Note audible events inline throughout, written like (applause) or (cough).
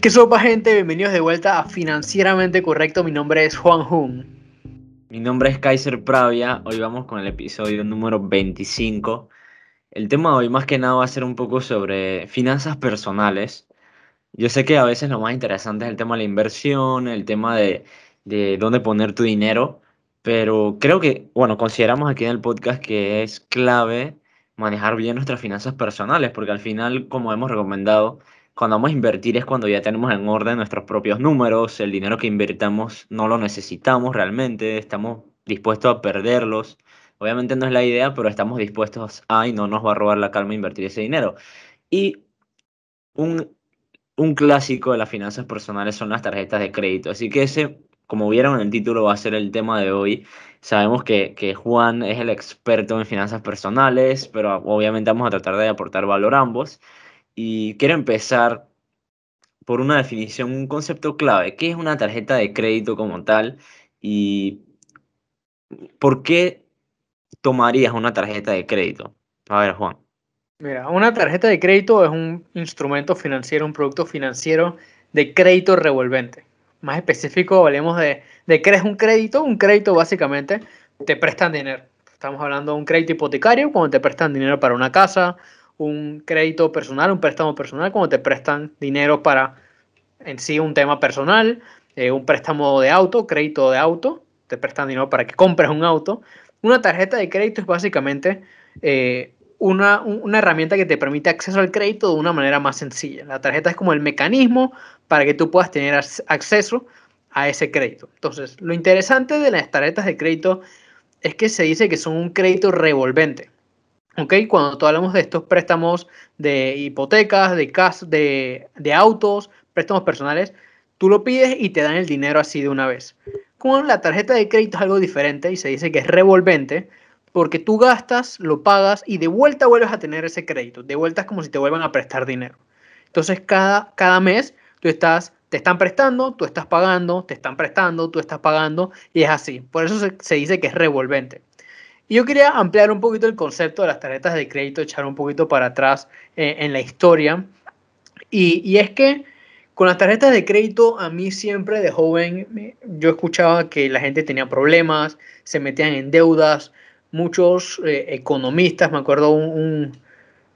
¿Qué sopa gente? Bienvenidos de vuelta a Financieramente Correcto. Mi nombre es Juan Jun. Mi nombre es Kaiser Pravia. Hoy vamos con el episodio número 25. El tema de hoy más que nada va a ser un poco sobre finanzas personales. Yo sé que a veces lo más interesante es el tema de la inversión, el tema de, de dónde poner tu dinero, pero creo que, bueno, consideramos aquí en el podcast que es clave manejar bien nuestras finanzas personales, porque al final, como hemos recomendado, cuando vamos a invertir es cuando ya tenemos en orden nuestros propios números, el dinero que invertamos no lo necesitamos realmente, estamos dispuestos a perderlos. Obviamente no es la idea, pero estamos dispuestos a y no nos va a robar la calma invertir ese dinero. Y un, un clásico de las finanzas personales son las tarjetas de crédito. Así que ese, como vieron en el título, va a ser el tema de hoy. Sabemos que, que Juan es el experto en finanzas personales, pero obviamente vamos a tratar de aportar valor a ambos. Y quiero empezar por una definición, un concepto clave. ¿Qué es una tarjeta de crédito como tal? ¿Y por qué tomarías una tarjeta de crédito? A ver, Juan. Mira, una tarjeta de crédito es un instrumento financiero, un producto financiero de crédito revolvente. Más específico, hablemos de, de qué es un crédito. Un crédito básicamente te prestan dinero. Estamos hablando de un crédito hipotecario, cuando te prestan dinero para una casa, un crédito personal, un préstamo personal, cuando te prestan dinero para en sí un tema personal, eh, un préstamo de auto, crédito de auto, te prestan dinero para que compres un auto. Una tarjeta de crédito es básicamente eh, una, una, herramienta que te permite acceso al crédito de una manera más sencilla. La tarjeta es como el mecanismo para que tú puedas tener acceso a ese crédito. Entonces, lo interesante de las tarjetas de crédito es que se dice que son un crédito revolvente. ¿Ok? Cuando hablamos de estos préstamos de hipotecas, de, cas de, de autos, préstamos personales, tú lo pides y te dan el dinero así de una vez. Con la tarjeta de crédito es algo diferente y se dice que es revolvente porque tú gastas, lo pagas y de vuelta vuelves a tener ese crédito. De vuelta es como si te vuelvan a prestar dinero. Entonces cada, cada mes tú estás, te están prestando, tú estás pagando, te están prestando, tú estás pagando y es así. Por eso se dice que es revolvente. Y yo quería ampliar un poquito el concepto de las tarjetas de crédito, echar un poquito para atrás eh, en la historia. Y, y, es que con las tarjetas de crédito, a mí siempre de joven, yo escuchaba que la gente tenía problemas, se metían en deudas. Muchos eh, economistas, me acuerdo un,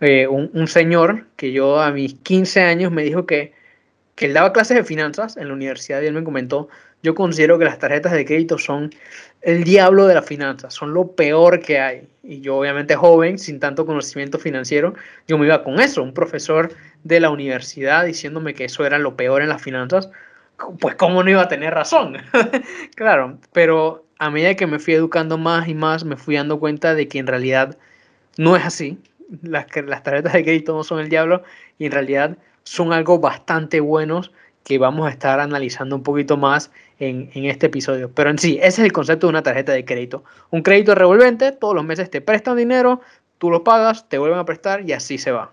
eh, un, un, señor que yo a mis 15 años me dijo que, que él daba clases de finanzas en la universidad y él me comentó, yo considero que las tarjetas de crédito son el diablo de las finanzas, son lo peor que hay. Y yo obviamente joven, sin tanto conocimiento financiero, yo me iba con eso, un profesor de la universidad diciéndome que eso era lo peor en las finanzas, pues cómo no iba a tener razón. (laughs) claro, pero a medida que me fui educando más y más, me fui dando cuenta de que en realidad no es así. Las, las tarjetas de crédito no son el diablo y en realidad son algo bastante buenos que vamos a estar analizando un poquito más en, en, este episodio. Pero en sí, ese es el concepto de una tarjeta de crédito. Un crédito revolvente, todos los meses te prestan dinero, tú lo pagas, te vuelven a prestar y así se va.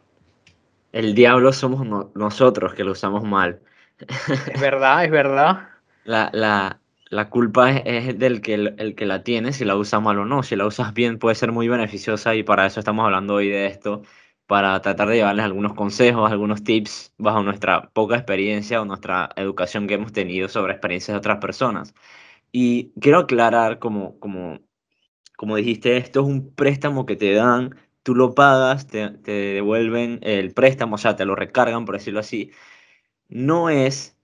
El diablo somos no, nosotros que lo usamos mal. Es verdad, es verdad. (laughs) La, la, la culpa es, es, del que el, el, que la tiene, si la usa mal o no. Si la usas bien puede ser muy beneficiosa y para eso estamos hablando hoy de esto para tratar de llevarles algunos consejos, algunos tips bajo nuestra poca experiencia o nuestra educación que hemos tenido sobre experiencias de otras personas. Y quiero aclarar, como, como, como dijiste, esto es un préstamo que te dan, tú lo pagas, te, te devuelven el préstamo, o sea, te lo recargan, por decirlo así. No es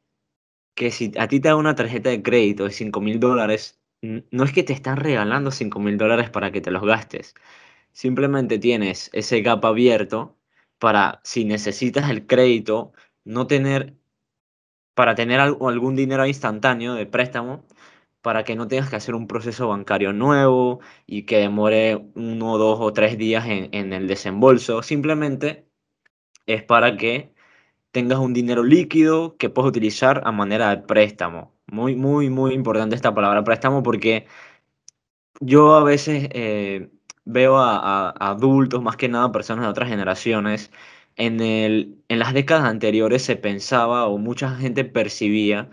que si a ti te dan una tarjeta de crédito de 5 mil dólares, no es que te están regalando 5 mil dólares para que te los gastes Simplemente tienes ese gap abierto para, si necesitas el crédito, no tener, para tener algún dinero instantáneo de préstamo, para que no tengas que hacer un proceso bancario nuevo y que demore uno, dos o tres días en, el desembolso. Simplemente es para que tengas un dinero líquido que puedas utilizar a manera de préstamo. Muy, muy, muy importante esta palabra préstamo porque yo a veces eh, veo a, adultos, más que nada personas de otras generaciones, en, el, en las décadas anteriores se pensaba o mucha gente percibía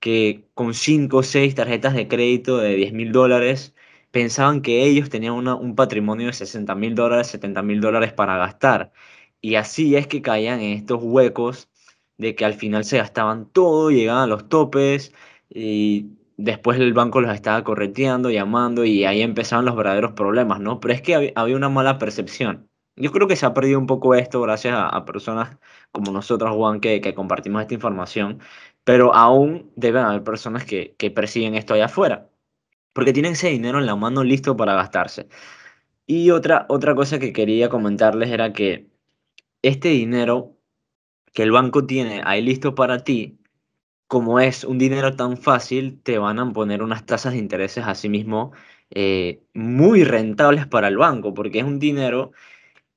que con 5 o 6 tarjetas de crédito de 10 mil dólares pensaban que ellos tenían una, un patrimonio de 60 mil dólares, 70 mil dólares para gastar. Y así es que caían en estos huecos de que al final se gastaban todo, llegaban a los topes y después el banco los estaba correteando, llamando y ahí empezaban los verdaderos problemas, ¿no? Pero es que había una mala percepción. Yo creo que se ha perdido un poco esto gracias a, personas como nosotros, Juan, que, que, compartimos esta información, pero aún deben haber personas que, que persiguen esto allá afuera, porque tienen ese dinero en la mano listo para gastarse. Y otra, otra cosa que quería comentarles era que este dinero que el banco tiene ahí listo para ti, como es un dinero tan fácil, te van a poner unas tasas de intereses así mismo eh, muy rentables para el banco, porque es un dinero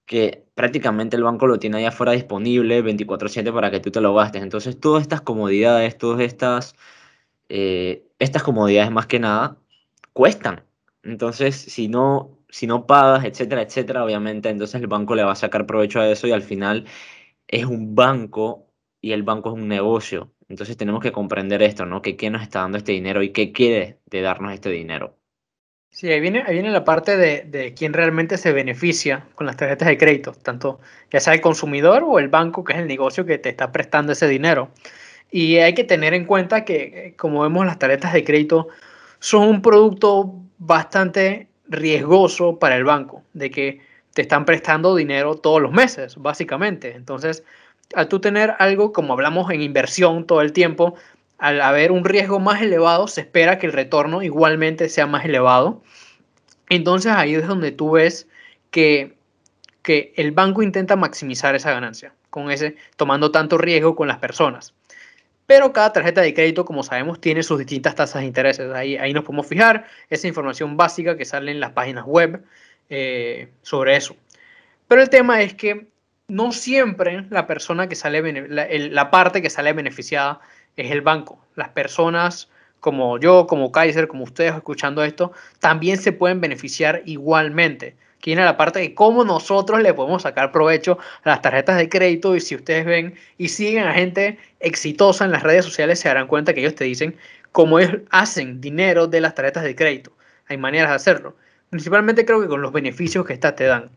que prácticamente el banco lo tiene allá afuera disponible 24/7 para que tú te lo gastes. Entonces, todas estas comodidades, todas estas, eh, estas comodidades más que nada, cuestan. Entonces, si no, si no pagas, etcétera, etcétera, obviamente, entonces el banco le va a sacar provecho a eso y al final es un banco y el banco es un negocio. Entonces tenemos que comprender esto, ¿no? Que quién nos está dando este dinero y qué quiere de darnos este dinero. Sí, ahí viene, ahí viene la parte de, de, quién realmente se beneficia con las tarjetas de crédito, tanto ya sea el consumidor o el banco, que es el negocio que te está prestando ese dinero. Y hay que tener en cuenta que, como vemos, las tarjetas de crédito son un producto bastante riesgoso para el banco, de que te están prestando dinero todos los meses, básicamente. Entonces, al tú tener algo, como hablamos en inversión todo el tiempo, al haber un riesgo más elevado, se espera que el retorno igualmente sea más elevado. Entonces ahí es donde tú ves que, que el banco intenta maximizar esa ganancia, con ese, tomando tanto riesgo con las personas. Pero cada tarjeta de crédito, como sabemos, tiene sus distintas tasas de intereses. Ahí, ahí nos podemos fijar esa información básica que sale en las páginas web eh, sobre eso. Pero el tema es que no siempre la persona que sale, la, la parte que sale beneficiada es el banco. Las personas como yo, como Kaiser, como ustedes escuchando esto, también se pueden beneficiar igualmente. Aquí viene la parte de cómo nosotros le podemos sacar provecho a las tarjetas de crédito y si ustedes ven y siguen a gente exitosa en las redes sociales se darán cuenta que ellos te dicen cómo ellos hacen dinero de las tarjetas de crédito. Hay maneras de hacerlo. Principalmente creo que con los beneficios que estas te dan.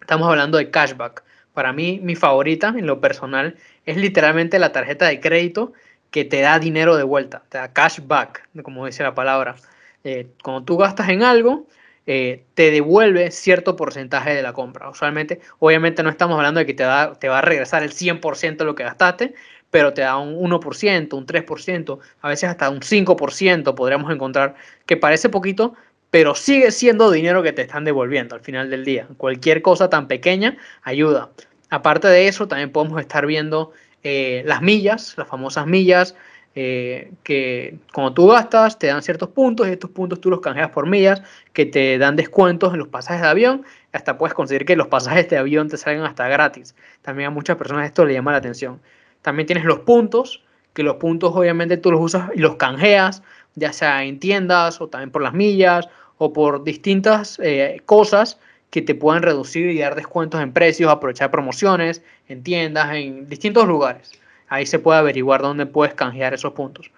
Estamos hablando de cashback. Para mí, mi favorita en lo personal es literalmente la tarjeta de crédito que te da dinero de vuelta, te da cashback, como dice la palabra. Eh, cuando tú gastas en algo, eh, te devuelve cierto porcentaje de la compra. Usualmente, obviamente no estamos hablando de que te, da, te va a regresar el 100% de lo que gastaste, pero te da un 1%, un 3%, a veces hasta un 5% podríamos encontrar, que parece poquito, pero sigue siendo dinero que te están devolviendo al final del día. Cualquier cosa tan pequeña ayuda. Aparte de eso, también podemos estar viendo eh, las millas, las famosas millas, eh, que cuando tú gastas te dan ciertos puntos y estos puntos tú los canjeas por millas que te dan descuentos en los pasajes de avión. Hasta puedes conseguir que los pasajes de avión te salgan hasta gratis. También a muchas personas esto le llama la atención. También tienes los puntos, que los puntos obviamente tú los usas y los canjeas, ya sea en tiendas o también por las millas o por distintas eh, cosas que te puedan reducir y dar descuentos en precios, aprovechar promociones en tiendas, en distintos lugares. Ahí se puede averiguar dónde puedes canjear esos puntos.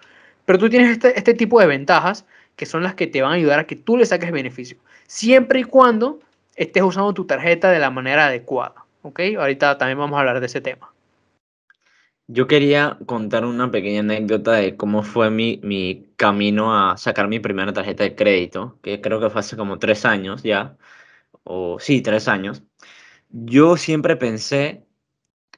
Pero tú tienes este, este tipo de ventajas que son las que te van a ayudar a que tú le saques beneficio, siempre y cuando estés usando tu tarjeta de la manera adecuada. ¿Ok? Ahorita también vamos a hablar de ese tema. Yo quería contar una pequeña anécdota de cómo fue mi, mi camino a sacar mi primera tarjeta de crédito, que creo que fue hace como tres años ya o sí, tres años, yo siempre pensé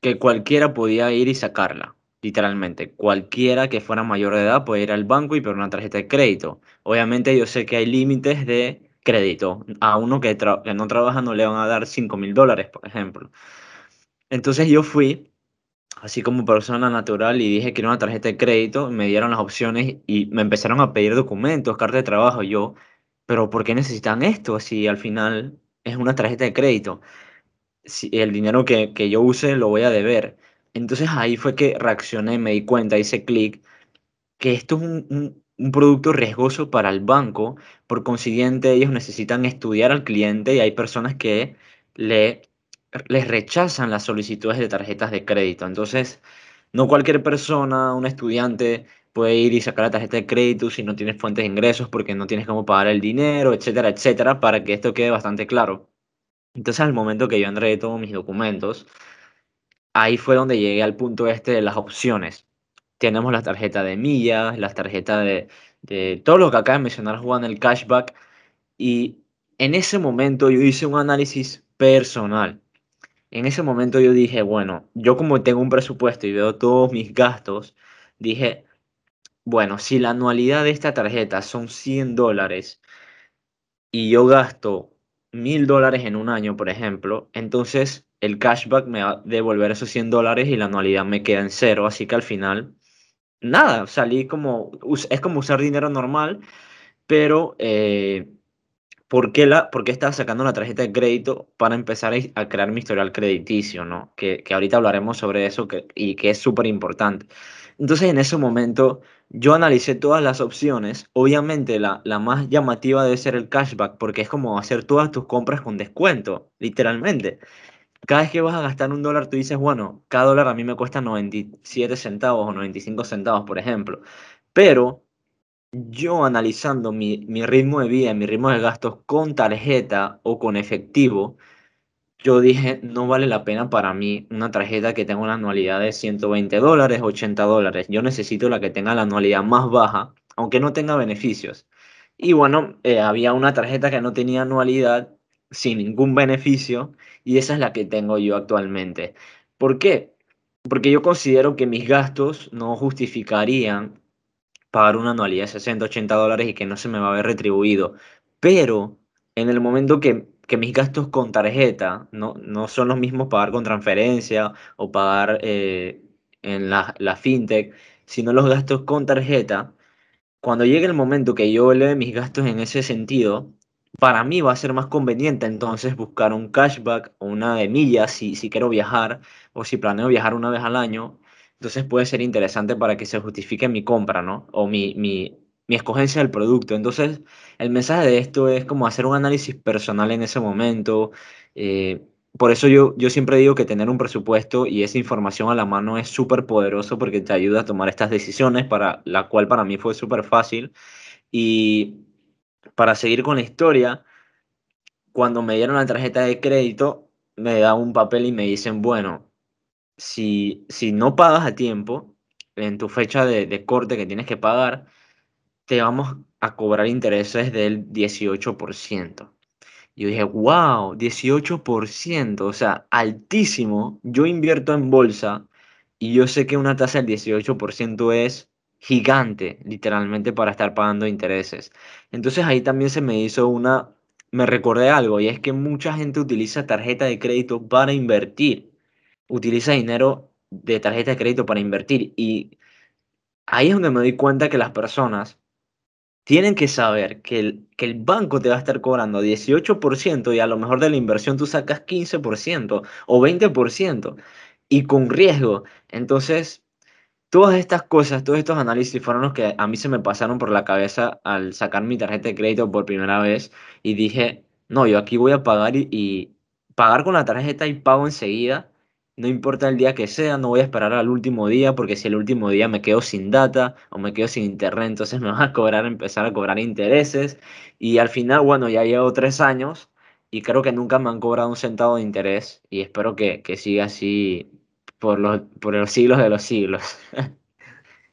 que cualquiera podía ir y sacarla, literalmente. Cualquiera que fuera mayor de edad podía ir al banco y pedir una tarjeta de crédito. Obviamente yo sé que hay límites de crédito. A uno que, que no trabaja no le van a dar 5 mil dólares, por ejemplo. Entonces yo fui, así como persona natural, y dije que era una tarjeta de crédito, me dieron las opciones y me empezaron a pedir documentos, carta de trabajo. Yo, pero ¿por qué necesitan esto si al final es una tarjeta de crédito. Si el dinero que, yo use lo voy a deber. Entonces ahí fue que reaccioné, me di cuenta, hice clic, que esto es un, producto riesgoso para el banco. Por consiguiente, ellos necesitan estudiar al cliente y hay personas que le, les rechazan las solicitudes de tarjetas de crédito. Entonces, no cualquier persona, un estudiante, puede ir y sacar la tarjeta de crédito si no tienes fuentes de ingresos porque no tienes cómo pagar el dinero, etcétera, etcétera, para que esto quede bastante claro. Entonces, al momento que yo entregué todos mis documentos, ahí fue donde llegué al punto este de las opciones. Tenemos la tarjeta de millas, las tarjetas de, de todo lo que acaba de mencionar Juan, el cashback. Y en ese momento yo hice un análisis personal. En ese momento yo dije, bueno, yo como tengo un presupuesto y veo todos mis gastos, dije, bueno, si la anualidad de esta tarjeta son 100 dólares y yo gasto 1000 dólares en un año, por ejemplo, entonces el cashback me va a devolver esos 100 dólares y la anualidad me queda en cero, así que al final, nada, salí como, es como usar dinero normal, pero eh, ¿por qué, la, estaba sacando una tarjeta de crédito para empezar a, crear mi historial crediticio, ¿no? Que, que ahorita hablaremos sobre eso que, y que es súper importante. Entonces en ese momento yo analicé todas las opciones. Obviamente la, la más llamativa debe ser el cashback porque es como hacer todas tus compras con descuento, literalmente cada vez que vas a gastar un dólar, tú dices, bueno, cada dólar a mí me cuesta 97 centavos o 95 centavos, por ejemplo. Pero yo analizando mi, ritmo de vida, mi ritmo de gastos con tarjeta o con efectivo, yo dije, no vale la pena para mí una tarjeta que tenga una anualidad de 120 dólares, 80 dólares. Yo necesito la que tenga la anualidad más baja, aunque no tenga beneficios. Y bueno, eh, había una tarjeta que no tenía anualidad sin ningún beneficio y esa es la que tengo yo actualmente. ¿Por qué? Porque yo considero que mis gastos no justificarían pagar una anualidad de 60, 80 dólares y que no se me va a ver retribuido. Pero en el momento que, que mis gastos con tarjeta no, no son los mismos pagar con transferencia o pagar eh, en la, la fintech, sino los gastos con tarjeta, cuando llegue el momento que yo eleve mis gastos en ese sentido, para mí va a ser más conveniente entonces buscar un cashback o una de millas si, si quiero viajar o si planeo viajar una vez al año. Entonces puede ser interesante para que se justifique mi compra, ¿no? O mi, mi, mi escogencia del producto. Entonces, el mensaje de esto es como hacer un análisis personal en ese momento. Eh, por eso yo, yo siempre digo que tener un presupuesto y esa información a la mano es súper poderoso porque te ayuda a tomar estas decisiones, para la cual para mí fue súper fácil. Y para seguir con la historia, cuando me dieron la tarjeta de crédito, me da un papel y me dicen, bueno, si, si no pagas a tiempo, en tu fecha de, de corte que tienes que pagar, te vamos a cobrar intereses del 18%. Yo dije, wow, 18%, o sea, altísimo. Yo invierto en bolsa y yo sé que una tasa del 18% es gigante, literalmente, para estar pagando intereses. Entonces ahí también se me hizo una, me recordé algo, y es que mucha gente utiliza tarjeta de crédito para invertir, utiliza dinero de tarjeta de crédito para invertir. Y ahí es donde me doy cuenta que las personas tienen que saber que el, que el banco te va a estar cobrando 18% y a lo mejor de la inversión tú sacas 15% o 20% y con riesgo. Entonces, Todas estas cosas, todos estos análisis fueron los que a mí se me pasaron por la cabeza al sacar mi tarjeta de crédito por primera vez y dije, no, yo aquí voy a pagar y, pagar con la tarjeta y pago enseguida, no importa el día que sea, no voy a esperar al último día porque si el último día me quedo sin data o me quedo sin internet, entonces me (laughs) van a cobrar, empezar a cobrar intereses y al final, bueno, ya llevo tres años y creo que nunca me han cobrado un centavo de interés y espero que, que siga así por los, por los siglos de los siglos. (laughs)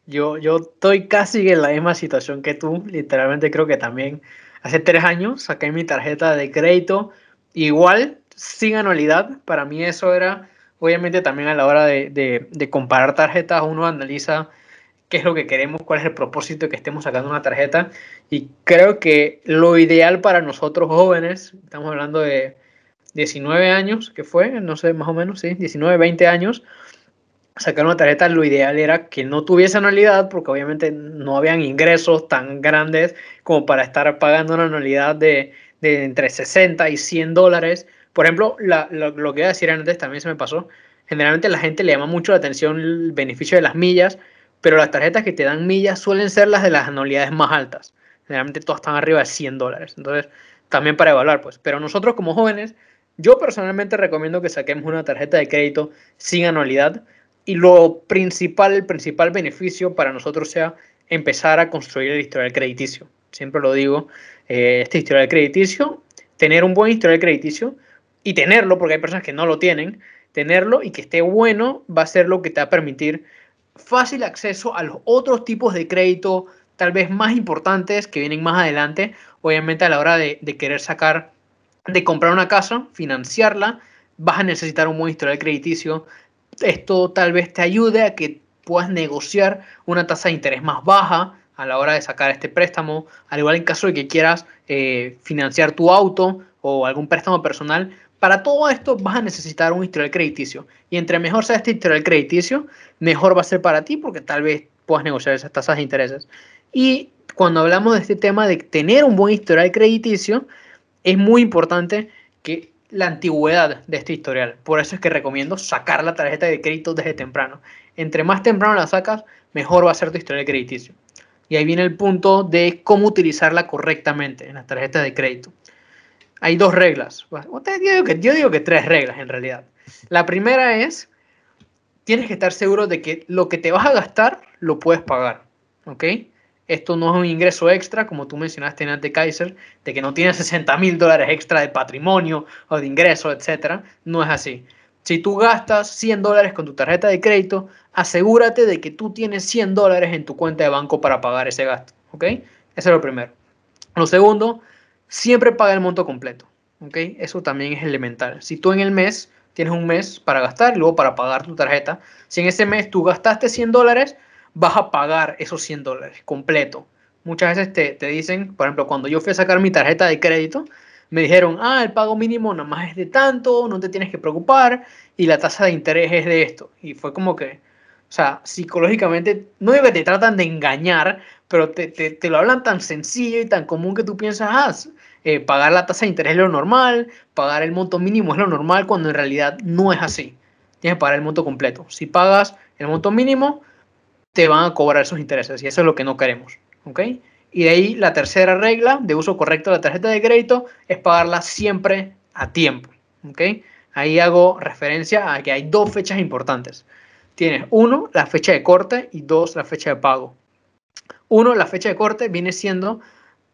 Yo, yo estoy casi en la misma situación que tú, literalmente creo que también hace tres años saqué mi tarjeta de crédito igual, sin anualidad, para mí eso era, obviamente también a la hora de, de, de comparar tarjetas, uno analiza qué es lo que queremos, cuál es el propósito de que estemos sacando una tarjeta. Y creo que lo ideal para nosotros jóvenes, estamos hablando de 19 años, que fue, no sé, más o menos, sí, 19, 20 años, sacar una tarjeta, lo ideal era que no tuviese anualidad, porque obviamente no habían ingresos tan grandes como para estar pagando una anualidad de, de entre 60 y 100 dólares. Por ejemplo, la, lo, lo, que iba a decir antes también se me pasó. Generalmente la gente le llama mucho la atención el beneficio de las millas, pero las tarjetas que te dan millas suelen ser las de las anualidades más altas. Generalmente todas están arriba de 100 dólares. Entonces, también para evaluar, pues. Pero nosotros como jóvenes yo personalmente recomiendo que saquemos una tarjeta de crédito sin anualidad y lo principal, el principal beneficio para nosotros sea empezar a construir el historial crediticio. Siempre lo digo, eh, este historial crediticio, tener un buen historial crediticio y tenerlo, porque hay personas que no lo tienen, tenerlo y que esté bueno va a ser lo que te va a permitir fácil acceso a los otros tipos de crédito, tal vez más importantes que vienen más adelante, obviamente a la hora de, de querer sacar, de comprar una casa, financiarla, vas a necesitar un buen historial crediticio. Esto tal vez te ayude a que puedas negociar una tasa de interés más baja a la hora de sacar este préstamo, al igual en caso de que quieras eh, financiar tu auto o algún préstamo personal. Para todo esto vas a necesitar un historial crediticio y entre mejor sea este historial crediticio, mejor va a ser para ti porque tal vez puedas negociar esas tasas de intereses. Y cuando hablamos de este tema de tener un buen historial crediticio, es muy importante que la antigüedad de este historial. Por eso es que recomiendo sacar la tarjeta de crédito desde temprano. Entre más temprano la sacas, mejor va a ser tu historial crediticio. Y ahí viene el punto de cómo utilizarla correctamente en las tarjetas de crédito. Hay dos reglas. Yo digo, que, yo digo que tres reglas en realidad. La primera es, tienes que estar seguro de que lo que te vas a gastar lo puedes pagar. ¿Ok? Esto no es un ingreso extra, como tú mencionaste en de Kaiser, de que no tienes 60 mil dólares extra de patrimonio o de ingreso, etc. No es así. Si tú gastas 100 dólares con tu tarjeta de crédito, asegúrate de que tú tienes 100 dólares en tu cuenta de banco para pagar ese gasto. ¿Ok? Eso es lo primero. Lo segundo, siempre paga el monto completo. ¿Ok? Eso también es elemental. Si tú en el mes tienes un mes para gastar y luego para pagar tu tarjeta, si en ese mes tú gastaste 100 dólares, vas a pagar esos 100 dólares completo. Muchas veces te, te, dicen, por ejemplo, cuando yo fui a sacar mi tarjeta de crédito, me dijeron, ah, el pago mínimo nada más es de tanto, no te tienes que preocupar, y la tasa de interés es de esto. Y fue como que, o sea, psicológicamente, no digo que te tratan de engañar, pero te, te, te lo hablan tan sencillo y tan común que tú piensas, ah, eh, pagar la tasa de interés es lo normal, pagar el monto mínimo es lo normal, cuando en realidad no es así. Tienes que pagar el monto completo. Si pagas el monto mínimo, te van a cobrar esos intereses y eso es lo que no queremos. ¿ok? Y de ahí la tercera regla de uso correcto de la tarjeta de crédito es pagarla siempre a tiempo. ¿ok? Ahí hago referencia a que hay dos fechas importantes. Tienes uno, la fecha de corte y dos, la fecha de pago. Uno, la fecha de corte viene siendo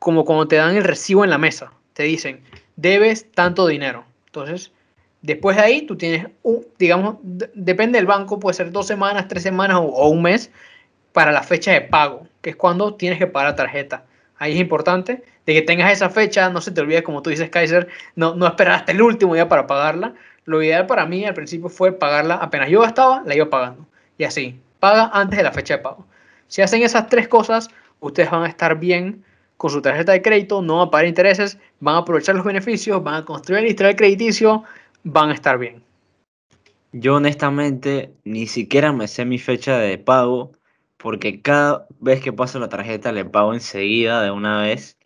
como cuando te dan el recibo en la mesa. Te dicen, debes tanto dinero. Entonces, después de ahí, tú tienes, un, digamos, depende del banco, puede ser dos semanas, tres semanas o, un mes para la fecha de pago, que es cuando tienes que pagar la tarjeta. Ahí es importante de que tengas esa fecha, no se te olvide, como tú dices, Kaiser, no, no esperar hasta el último día para pagarla. Lo ideal para mí al principio fue pagarla apenas yo gastaba, la iba pagando. Y así, paga antes de la fecha de pago. Si hacen esas tres cosas, ustedes van a estar bien con su tarjeta de crédito, no van a pagar intereses, van a aprovechar los beneficios, van a construir el historial crediticio, van a estar bien. Yo honestamente ni siquiera me sé mi fecha de pago porque cada vez que paso la tarjeta le pago enseguida de una vez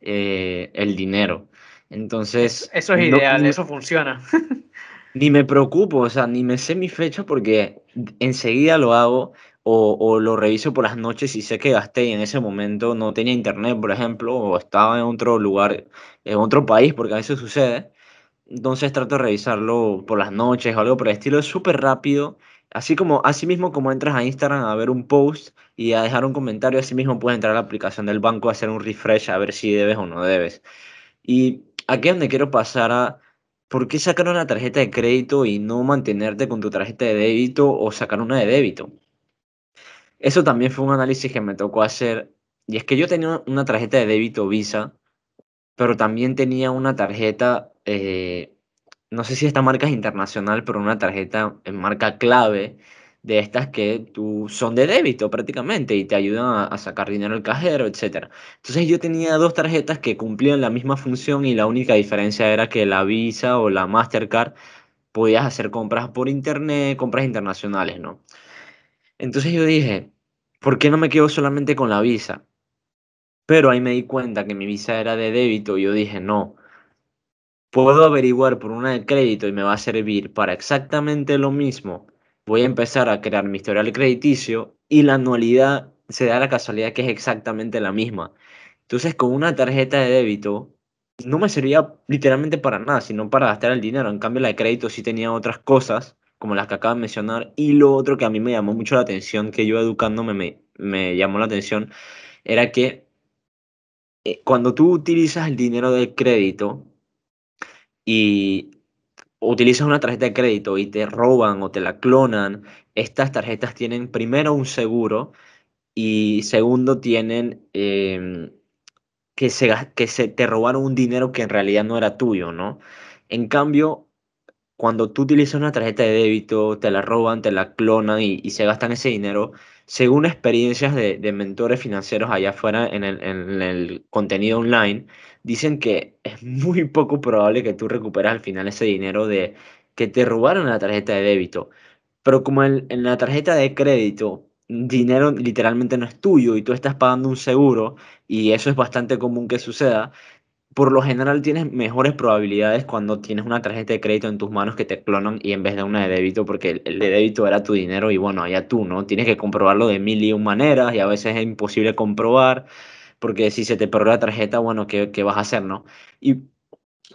eh, el dinero. Entonces... Eso es ideal, eso funciona. (laughs) ni me preocupo, o sea, ni me sé mi fecha porque enseguida lo hago o, o, lo reviso por las noches y sé que gasté y en ese momento no tenía internet, por ejemplo, o estaba en otro lugar, en otro país, porque a veces sucede. Entonces trato de revisarlo por las noches o algo por el estilo. Es súper rápido Así como, así mismo como entras a Instagram a ver un post y a dejar un comentario, así mismo puedes entrar a la aplicación del banco a hacer un refresh a ver si debes o no debes. Y aquí es donde quiero pasar a por qué sacar una tarjeta de crédito y no mantenerte con tu tarjeta de débito o sacar una de débito. Eso también fue un análisis que me tocó hacer. Y es que yo tenía una tarjeta de débito Visa, pero también tenía una tarjeta eh, no sé si esta marca es internacional, pero una tarjeta en marca clave de estas que tú son de débito prácticamente y te ayudan a, sacar dinero al cajero, etc. Entonces yo tenía dos tarjetas que cumplían la misma función y la única diferencia era que la Visa o la Mastercard podías hacer compras por internet, compras internacionales, ¿no? Entonces yo dije, ¿por qué no me quedo solamente con la Visa? Pero ahí me di cuenta que mi Visa era de débito y yo dije, no, puedo averiguar por una de crédito y me va a servir para exactamente lo mismo, voy a empezar a crear mi historial crediticio y la anualidad se da la casualidad que es exactamente la misma. Entonces, con una tarjeta de débito no me servía literalmente para nada, sino para gastar el dinero. En cambio, la de crédito sí tenía otras cosas, como las que acabo de mencionar. Y lo otro que a mí me llamó mucho la atención, que yo educándome me, me llamó la atención, era que eh, cuando tú utilizas el dinero del crédito, y utilizas una tarjeta de crédito y te roban o te la clonan, estas tarjetas tienen primero un seguro y segundo tienen em, que, se, que se te robaron un dinero que en realidad no era tuyo, ¿no? En cambio, cuando tú utilizas una tarjeta de débito, te la roban, te la clonan y, se gastan ese dinero, según experiencias de, mentores financieros allá afuera en el, en el contenido online, dicen que es muy poco probable que tú recuperes al final ese dinero de que te robaron la tarjeta de débito. Pero como en, en la tarjeta de crédito, dinero literalmente no es tuyo y tú estás pagando un seguro y eso es bastante común que suceda, por lo general tienes mejores probabilidades cuando tienes una tarjeta de crédito en tus manos que te clonan y en vez de una de débito, porque el, de débito era tu dinero y bueno, allá tú, ¿no? Tienes que comprobarlo de mil y un maneras y a veces es imposible comprobar porque si se te perdió la tarjeta, bueno, ¿qué, qué vas a hacer, no? Y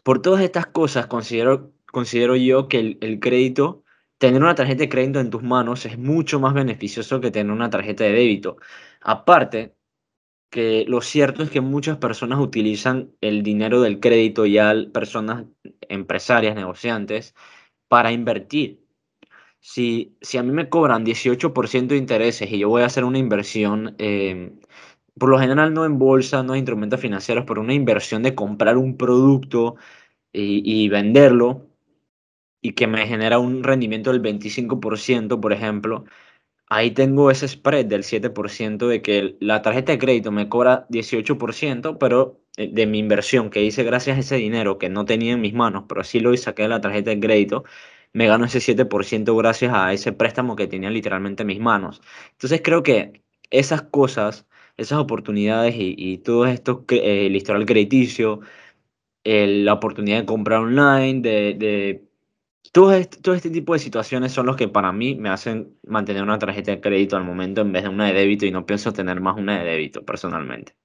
por todas estas cosas considero, considero yo que el, el crédito, tener una tarjeta de crédito en tus manos es mucho más beneficioso que tener una tarjeta de débito. Aparte, que lo cierto es que muchas personas utilizan el dinero del crédito ya personas empresarias, negociantes, para invertir. Si, si a mí me cobran 18% de intereses y yo voy a hacer una inversión eh, por lo general no en bolsa, no en instrumentos financieros, pero una inversión de comprar un producto y, venderlo y que me genera un rendimiento del 25%, por ejemplo, ahí tengo ese spread del 7% de que la tarjeta de crédito me cobra 18%, pero eh, de mi inversión que hice gracias a ese dinero que no tenía en mis manos, pero sí lo saqué de la tarjeta de crédito, me gano ese 7% gracias a ese préstamo que tenía literalmente en mis manos. Entonces creo que esas cosas esas oportunidades y, todo esto, eh, el historial crediticio, la oportunidad de comprar online, de, todo, este, todo este tipo de situaciones son los que para mí me hacen mantener una tarjeta de crédito al momento en vez de una de débito y no pienso tener más una de débito personalmente.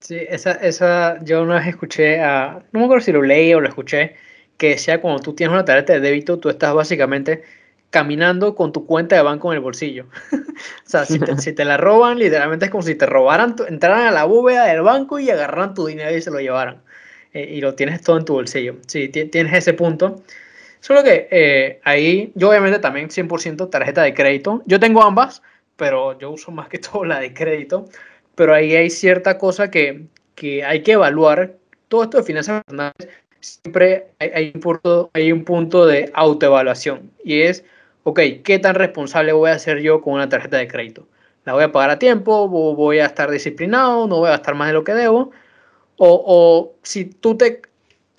Sí, esa, esa, yo una vez escuché a, no me acuerdo si lo leí o lo escuché, que decía cuando tú tienes una tarjeta de débito, tú estás básicamente caminando con tu cuenta de banco en el bolsillo. (laughs) o sea, (laughs) si te, la roban, literalmente es como si te robaran, entraran a la bóveda del banco y agarraran tu dinero y se lo llevaran. Eh, y lo tienes todo en tu bolsillo. Sí, tienes ese punto. Solo que eh, ahí, yo obviamente también 100% tarjeta de crédito. Yo tengo ambas, pero yo uso más que (laughs) todo la de crédito. Pero ahí hay cierta cosa que, que hay que evaluar. Todo esto de finanzas personales, siempre hay, hay, un punto, hay un punto de autoevaluación. Y es ok, ¿qué tan responsable voy a ser yo con una tarjeta de crédito? ¿La voy a pagar a tiempo? ¿Voy a estar disciplinado? ¿No voy a gastar más de lo que debo? O, si tú te,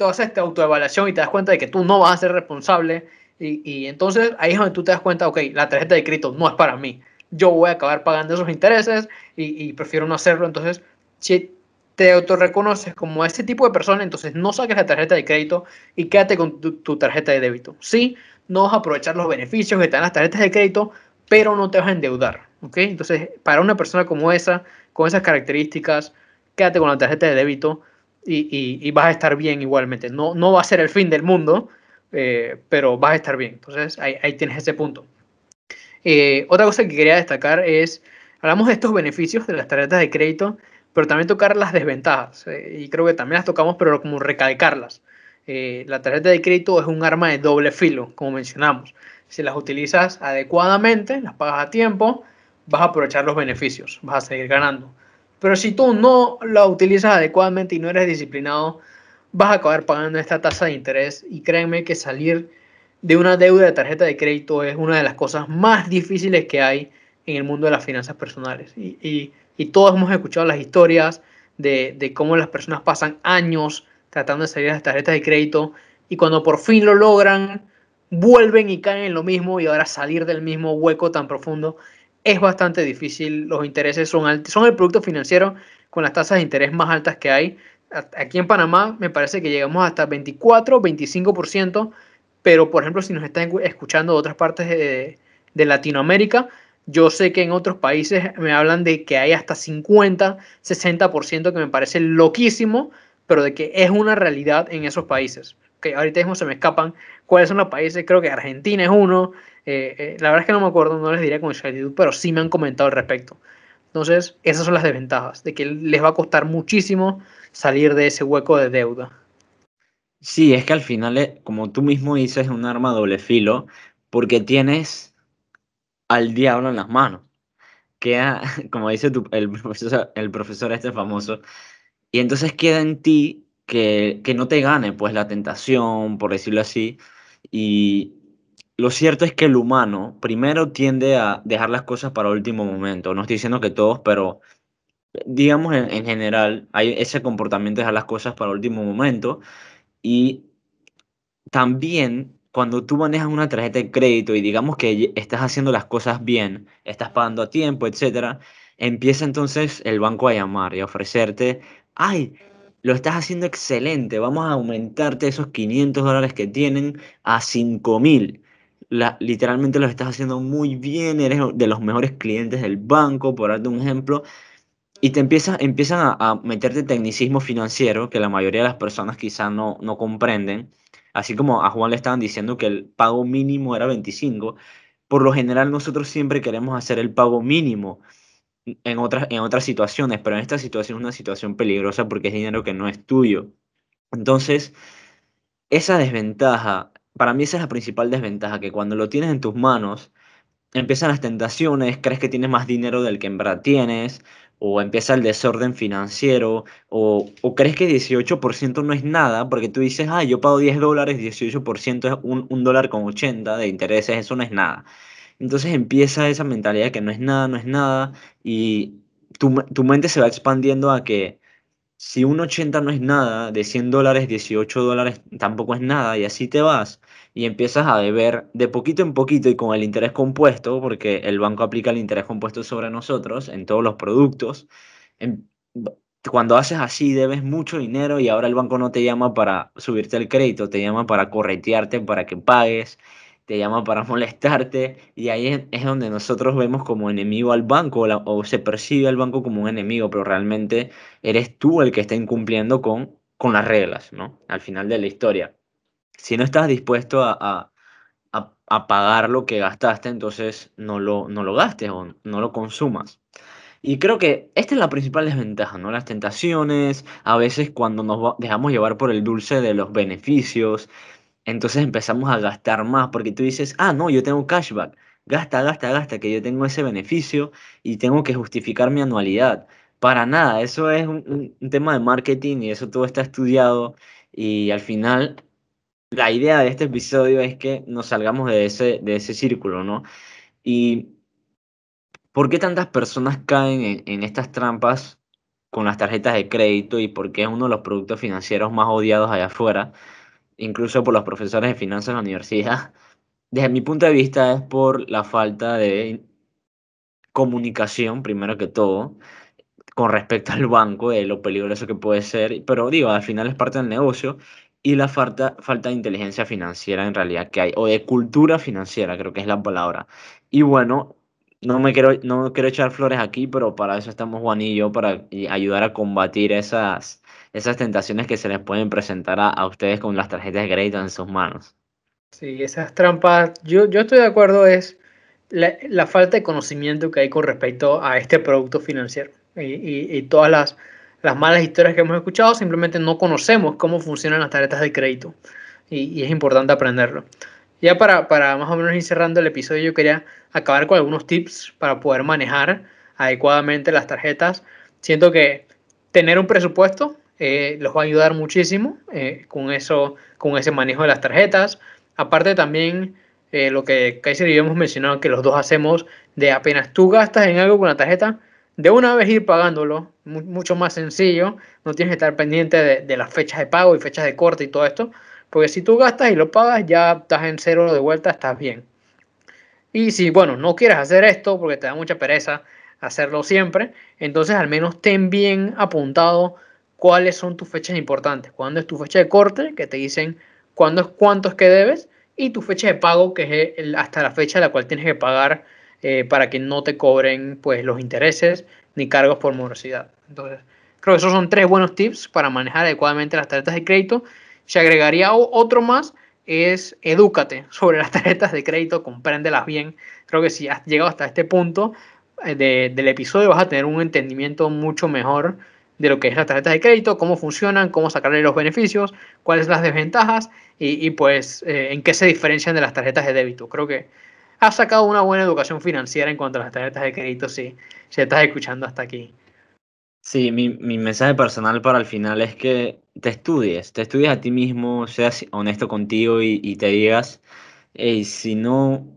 haces esta autoevaluación y te das cuenta de que tú no vas a ser responsable y, entonces ahí es donde tú te das cuenta, ok, la tarjeta de crédito no es para mí. Yo voy a acabar pagando esos intereses y, prefiero no hacerlo. Entonces, si te autorreconoces como este tipo de persona, entonces no saques la tarjeta de crédito y quédate con tu, tu tarjeta de débito. Sí, no vas a aprovechar los beneficios que te dan las tarjetas de crédito, pero no te vas a endeudar. ¿ok? Entonces, para una persona como esa, con esas características, quédate con la tarjeta de débito y, vas a estar bien igualmente. No, no va a ser el fin del mundo, eh, pero vas a estar bien. Entonces, ahí, tienes ese punto. Eh, otra cosa que quería destacar es, hablamos de estos beneficios de las tarjetas de crédito, pero también tocar las desventajas. Eh, y creo que también las tocamos, pero como recalcarlas. La tarjeta de crédito es un arma de doble filo, como mencionamos. Si las utilizas adecuadamente, las pagas a tiempo, vas a aprovechar los beneficios, vas a seguir ganando. Pero si tú no la utilizas adecuadamente y no eres disciplinado, vas a acabar pagando esta tasa de interés. Y créanme que salir de una deuda de tarjeta de crédito es una de las cosas más difíciles que hay en el mundo de las finanzas personales. Y, todos hemos escuchado las historias de, de cómo las personas pasan años tratando de salir de las tarjetas de crédito y cuando por fin lo logran, vuelven y caen en lo mismo y ahora salir del mismo hueco tan profundo es bastante difícil. Los intereses son altos, son el producto financiero con las tasas de interés más altas que hay. Aquí en Panamá me parece que llegamos hasta 24, 25%, pero por ejemplo si nos están escuchando de otras partes de, de Latinoamérica, yo sé que en otros países me hablan de que hay hasta 50, 60%, que me parece loquísimo, pero de que es una realidad en esos países. Que ahorita mismo se me escapan cuáles son los países, creo que Argentina es uno, eh, eh, la verdad es que no me acuerdo, no les diría con exactitud, pero sí me han comentado al respecto. Entonces, esas son las desventajas, de que les va a costar muchísimo salir de ese hueco de deuda. Sí, es que al final, eh, como tú mismo dices, es un arma doble filo, porque tienes al diablo en las manos. Queda, (laughs) como dice tu- el profesor, el profesor este famoso, y entonces queda en ti que, que no te gane pues la tentación, por decirlo así. Y lo cierto es que el humano primero tiende a dejar las cosas para último momento. No estoy diciendo que todos, pero digamos en, en general hay ese comportamiento de dejar las cosas para último momento. Y también cuando tú manejas una tarjeta de crédito y digamos que estás haciendo las cosas bien, estás pagando a tiempo, etcétera, empieza entonces el banco a llamar y a ofrecerte, ay, lo estás haciendo excelente, vamos a aumentarte esos 500 dólares que tienen a 5000. La, literalmente lo estás haciendo muy bien, eres de los mejores clientes del banco, por darte un ejemplo, y te empieza, empiezan a, a meterte tecnicismo financiero que la mayoría de las personas quizá no, no comprenden. Así como a Juan le estaban diciendo que el pago mínimo era 25, por lo general nosotros siempre queremos hacer el pago mínimo en otras, en otras situaciones, pero en esta situación es una situación peligrosa porque es dinero que no es tuyo. Entonces, esa desventaja, para mí esa es la principal desventaja, que cuando lo tienes en tus manos, empiezan las tentaciones, crees que tienes más dinero del que en verdad tienes, o empieza el desorden financiero, o, crees que 18% no es nada, porque tú dices, ah, yo pago 10 dólares, 18% es un, dólar con 80 de intereses, eso no es nada. Entonces empieza esa mentalidad que no es nada, no es nada, y tu, tu mente se va expandiendo a que si un 80 no es nada, de 100 dólares, 18 dólares tampoco es nada, y así te vas y empiezas a deber de poquito en poquito y con el interés compuesto, porque el banco aplica el interés compuesto sobre nosotros en todos los productos. cuando haces así, debes mucho dinero y ahora el banco no te llama para subirte el crédito, te llama para corretearte, para que pagues, te llama para (laughs) molestarte y ahí es, donde nosotros vemos como enemigo al banco o se percibe al banco como un enemigo, pero realmente eres tú el que está incumpliendo con, con las reglas, ¿no? Al final de la historia. Si no estás dispuesto a, a- a- pagar lo que gastaste, entonces no lo, no lo gastes o no lo consumas. Y creo que esta es la principal desventaja, ¿no? Las tentaciones, a veces cuando nos dejamos llevar por el dulce de los beneficios, entonces empezamos a gastar más porque tú dices, ah, no, yo tengo cashback. Gasta, gasta, gasta, que yo tengo ese beneficio y tengo que justificar mi anualidad. Para nada, eso es un- un tema de marketing y eso todo está estudiado y al final la idea de este episodio es que nos salgamos de ese, de ese círculo, ¿no? Y ¿por qué tantas personas caen en, estas trampas con las tarjetas de crédito y por qué es uno de los productos financieros más odiados allá afuera, incluso por los profesores de finanzas en la universidad? (laughs) Desde mi punto de vista es por la falta de comunicación, primero que todo, con respecto al banco, de lo peligroso que puede ser, pero digo, al final es parte del negocio, y la falta, falta de inteligencia financiera en realidad que hay, o de cultura financiera, creo que es la palabra. Y bueno, no me quiero, no quiero echar flores aquí, pero para eso estamos Juan y yo, para ayudar a combatir esas, esas tentaciones que se les pueden presentar a, a ustedes con las tarjetas de crédito en sus manos. Sí, esas trampas, yo, yo estoy de acuerdo, es la, la falta de conocimiento que hay con respecto a este producto financiero. Y, y- y todas las, las malas historias que hemos escuchado, simplemente no conocemos cómo funcionan las tarjetas de crédito. Y, es importante aprenderlo. Ya para, para más o menos ir cerrando el episodio, yo quería acabar con algunos tips para poder manejar adecuadamente las tarjetas. Siento que tener un presupuesto eh, los va a ayudar muchísimo eh, con eso, con ese manejo de las tarjetas Aparte también eh, lo que Kaiser y yo hemos mencionado que los dos hacemos de apenas tú gastas en algo con la tarjeta, de una vez ir pagándolo, mu- mucho más sencillo, no tienes que estar pendiente de, de las fechas de pago y fechas de corte y todo esto, porque si tú gastas y lo pagas ya estás en cero de vuelta, estás bien. Y si, bueno, no quieres hacer esto porque te da mucha pereza hacerlo siempre, entonces al menos ten bien apuntado cuáles son tus fechas importantes. Cuándo es tu fecha de corte, que te dicen cuándo es cuánto es que debes, y tu fecha de pago, que es el- hasta la fecha a la cual tienes que pagar eh, para que no te cobren pues, los intereses ni cargos por morosidad. Entonces, creo que esos son tres buenos tips para manejar adecuadamente las tarjetas de crédito. Se agregaría otro más, es edúcate (laughs) sobre las tarjetas de crédito, compréndelas bien. Creo que si has llegado hasta este punto eh, de- del episodio vas a tener un entendimiento mucho mejor de lo que es las tarjetas de crédito, cómo funcionan, cómo sacarle los beneficios, cuáles son las desventajas y, pues eh, en qué se diferencian de las tarjetas de débito. Creo que has sacado una buena educación financiera en cuanto a las tarjetas de crédito si, si estás escuchando hasta aquí. Sí, mi, mi, mensaje personal para el final es que te estudies, te estudies a ti mismo, seas honesto contigo y, y te digas, hey, si no,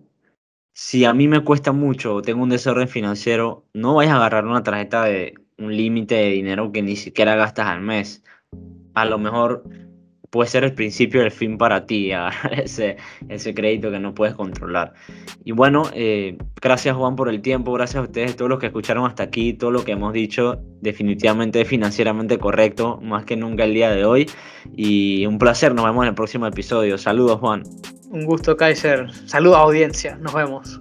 si a mí me cuesta mucho o tengo un desorden financiero, no vayas a agarrar una tarjeta de un límite de dinero que ni siquiera gastas al mes. A lo mejor puede ser el principio del fin para ti, (laughs) ese, ese crédito que no puedes controlar. Y bueno, eh, gracias Juan por el tiempo, gracias a ustedes, todos los que escucharon hasta aquí, todo lo que hemos dicho definitivamente es financieramente correcto, más que nunca el día de hoy. Y un placer, nos vemos en el próximo episodio. Saludos Juan. Un gusto Kaiser, saludos audiencia, nos vemos.